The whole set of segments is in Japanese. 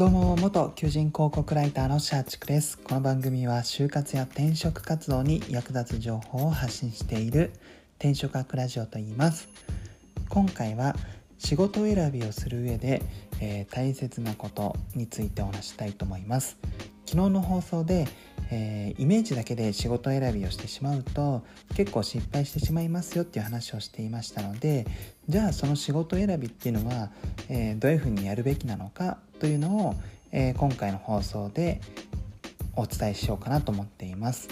どうも元求人広告ライターのシャーチクです。この番組は就活や転職活動に役立つ情報を発信している転職学ラジオと言います。今回は仕事選びをする上で、えー、大切なことについてお話したいと思います。昨日の放送で、えー、イメージだけで仕事選びをしてしまうと結構失敗してしまいますよっていう話をしていましたのでじゃあその仕事選びっていうのは、えー、どういうふうにやるべきなのかというのを、えー、今回の放送でお伝えしようかなと思っています。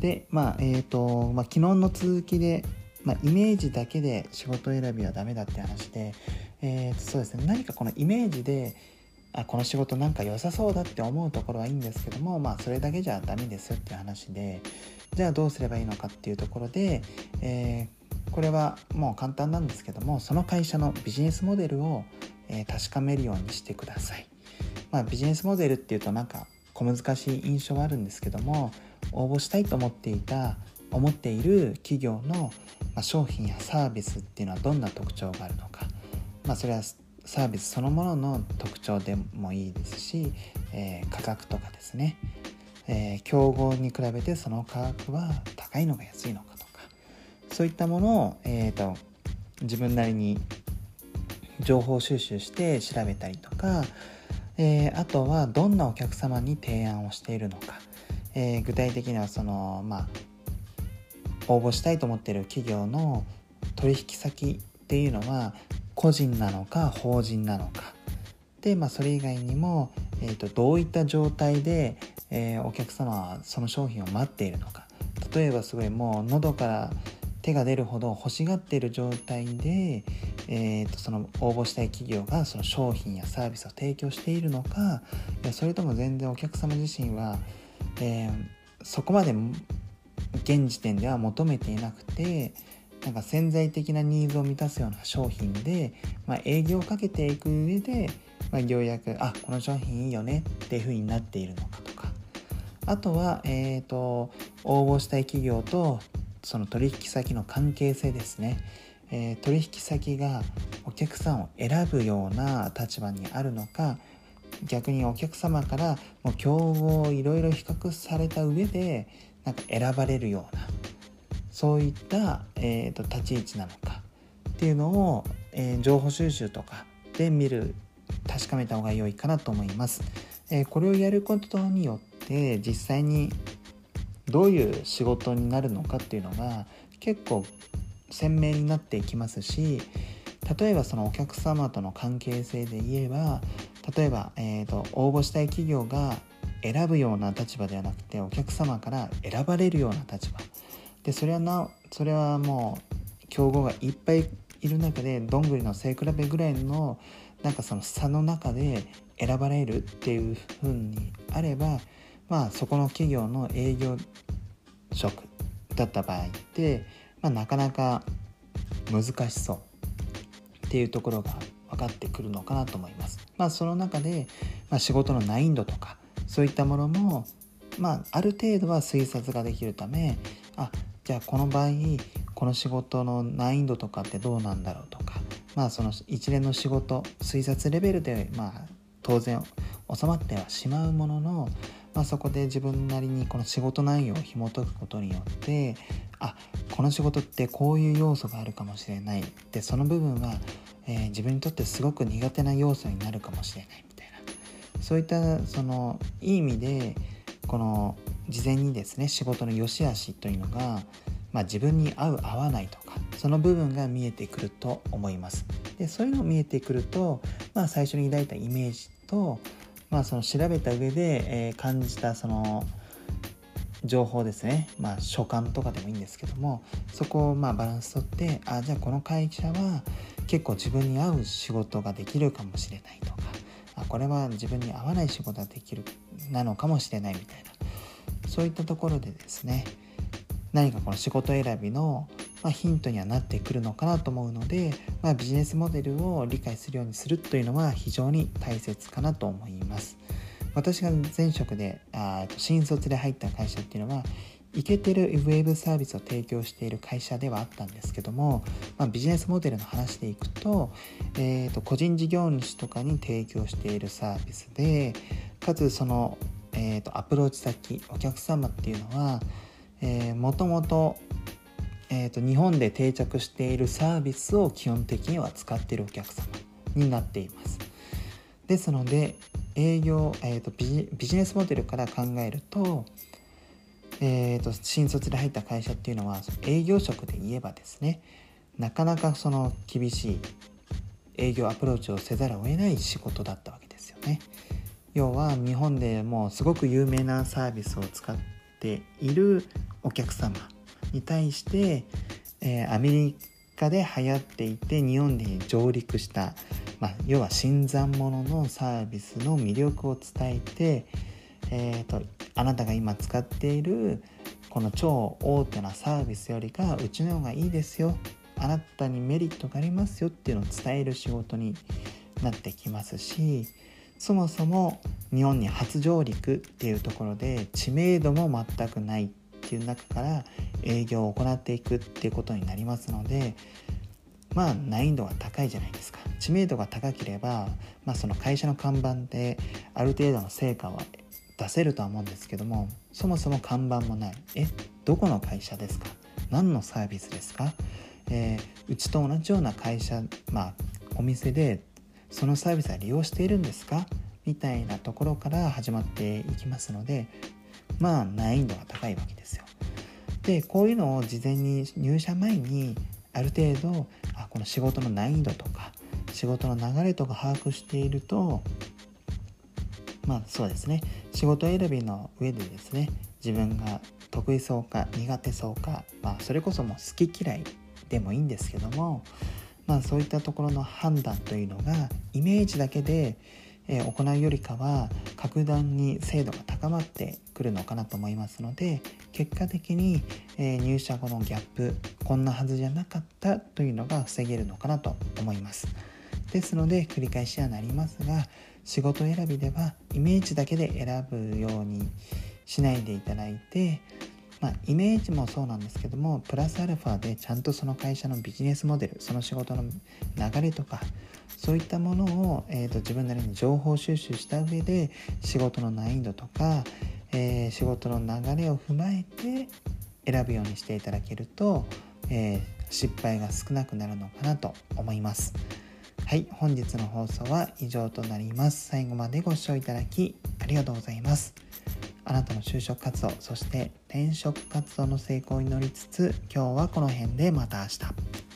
でまあえーとまあ、昨日の続きで、まあ、イメージだけで仕事選びはダメだって話で、えー、そうですね何かこのイメージであこの仕事なんか良さそうだって思うところはいいんですけどもまあそれだけじゃダメですっていう話でじゃあどうすればいいのかっていうところで、えー、これはもう簡単なんですけどもその会社のビジネスモデルを、えー、確かめるようにしてください。まあ、ビジネスモデルっていうとなんか小難しい印象はあるんですけども応募したいと思っていた思っている企業の商品やサービスっていうのはどんな特徴があるのか、まあ、それはサービスそのものの特徴でもいいですし、えー、価格とかですね、えー、競合に比べてその価格は高いのか安いのかとかそういったものを、えーと自分なりに情報収集して調べたりとか、えー、あとはどんなお客様に提案をしているのか、えー、具体的にはそのまあ応募したいと思っている企業の取引先っていうのは個人なのか法人なのか。で、まあ、それ以外にも、えーと、どういった状態で、えー、お客様はその商品を待っているのか。例えばすごいもう喉から手が出るほど欲しがっている状態で、えーと、その応募したい企業がその商品やサービスを提供しているのか。いやそれとも全然お客様自身は、えー、そこまで現時点では求めていなくてなんか潜在的なニーズを満たすような商品で、まあ、営業をかけていく上で、まあ、ようやくあこの商品いいよねっていう風になっているのかとか。あとは、えーと応募したい企業とその取引先の関係性ですね、えー、取引先がお客さんを選ぶような立場にあるのか逆にお客様からもう競合をいろいろ比較された上でなんか選ばれるようなそういった、えーと、立ち位置なのかっていうのを、えー、情報収集とかで見る確かめた方が良いかなと思います。えー、これをやることによって実際にどういう仕事になるのかっていうのが結構鮮明になっていきますし例えばそのお客様との関係性で言えば例えば、えーと、応募したい企業が選ぶような立場ではなくてお客様から選ばれるような立場でそれはなそれはもう競合がいっぱいいる中でどんぐりの背比べぐらいのなんかその差の中で選ばれるっていう風にあればまあそこの企業の営業職だった場合って、まあ、なかなか難しそうっていうところが分かってくるのかなと思います。まあ、その中で、まあ、仕事の難易度とかそういったものも、まあ、ある程度は推察ができるためじゃあこの場合この仕事の難易度とかってどうなんだろうとか。まあその一連の仕事推察レベルでまあ当然収まってはしまうもののまあ、そこで自分なりにこの仕事内容を紐解くことによってあこの仕事ってこういう要素があるかもしれない。でその部分は、えー、自分にとってすごく苦手な要素になるかもしれないみたいな。そういったそのいい意味でこの事前にですね仕事の良し悪しというのが、まあ、自分に合う合わないとかその部分が見えてくると思います。でそういうの見えてくると、まあ、最初に抱いたイメージとまあ、その調べた上で、えー、感じたその情報ですね、まあ、所感とかでもいいんですけどもそこをまあバランスとってあじゃあこの会社は結構自分に合う仕事ができるかもしれないとかあこれは自分に合わない仕事ができるなのかもしれないみたいな。そういったところでですね何かこの仕事選びのまあ、ヒントにはなってくるのかなと思うので、まあ、ビジネスモデルを理解するようにするというのは非常に大切かなと思います。私が前職であ新卒で入った会社っていうのはいけてるウェブサービスを提供している会社ではあったんですけども、まあ、ビジネスモデルの話でいくと,、えーと、個人事業主とかに提供しているサービスでかつその、えーと、アプローチ先お客様っていうのは、えー、もともと,、えーと日本で定着しているサービスを基本的には使っているお客様になっています。ですので営業、えーと、ビジネスモデルから考えると,、えーと、新卒で入った会社っていうのは営業職で言えばですねなかなかその厳しい営業アプローチをせざるを得ない仕事だったわけですよね。要は日本でもうすごく有名なサービスを使っているお客様に対して、えー、アメリカで流行っていて日本に上陸したまあ、要は新参者のサービスの魅力を伝えて、えーと、あなたが今使っているこの超大手なサービスよりかうちの方がいいですよ。あなたにメリットがありますよっていうのを伝える仕事になってきますしそもそも日本に初上陸っていうところで知名度も全くないっていう中から営業を行っていくっていうことになりますのでまあ難易度が高いじゃないですか。知名度が高ければ、まあ、その会社の看板である程度の成果は出せるとは思うんですけどもそもそも看板もない。えどこの会社ですか？何のサービスですか、えー、うちと同じような会社まあお店でそのサービスは利用しているんですか？みたいなところから始まっていきますのでまあ難易度が高いわけですよ。でこういうのを事前に入社前にある程度あこの仕事の難易度とか仕事の流れとか把握しているとまあそうですね仕事選びの上でですね自分が得意そうか苦手そうか、まあ、それこそもう好き嫌いでもいいんですけども、まあ、そういったところの判断というのがイメージだけで、え行うよりかは格段に精度が高まってくるのかなと思いますので結果的に、え入社後のギャップこんなはずじゃなかったというのが防げるのかなと思います。ですので繰り返しはなりますが仕事選びではイメージだけで選ぶようにしないでいただいて、まあ、イメージもそうなんですけどもプラスアルファでちゃんとその会社のビジネスモデルその仕事の流れとかそういったものを、えーと、自分なりに情報収集した上で仕事の難易度とか、えー、仕事の流れを踏まえて選ぶようにしていただけると、えー、失敗が少なくなるのかなと思います。はい、本日の放送は以上となります。最後までご視聴いただきありがとうございます。あなたの就職活動、そして転職活動の成功に乗りつつ、今日はこの辺でまた明日。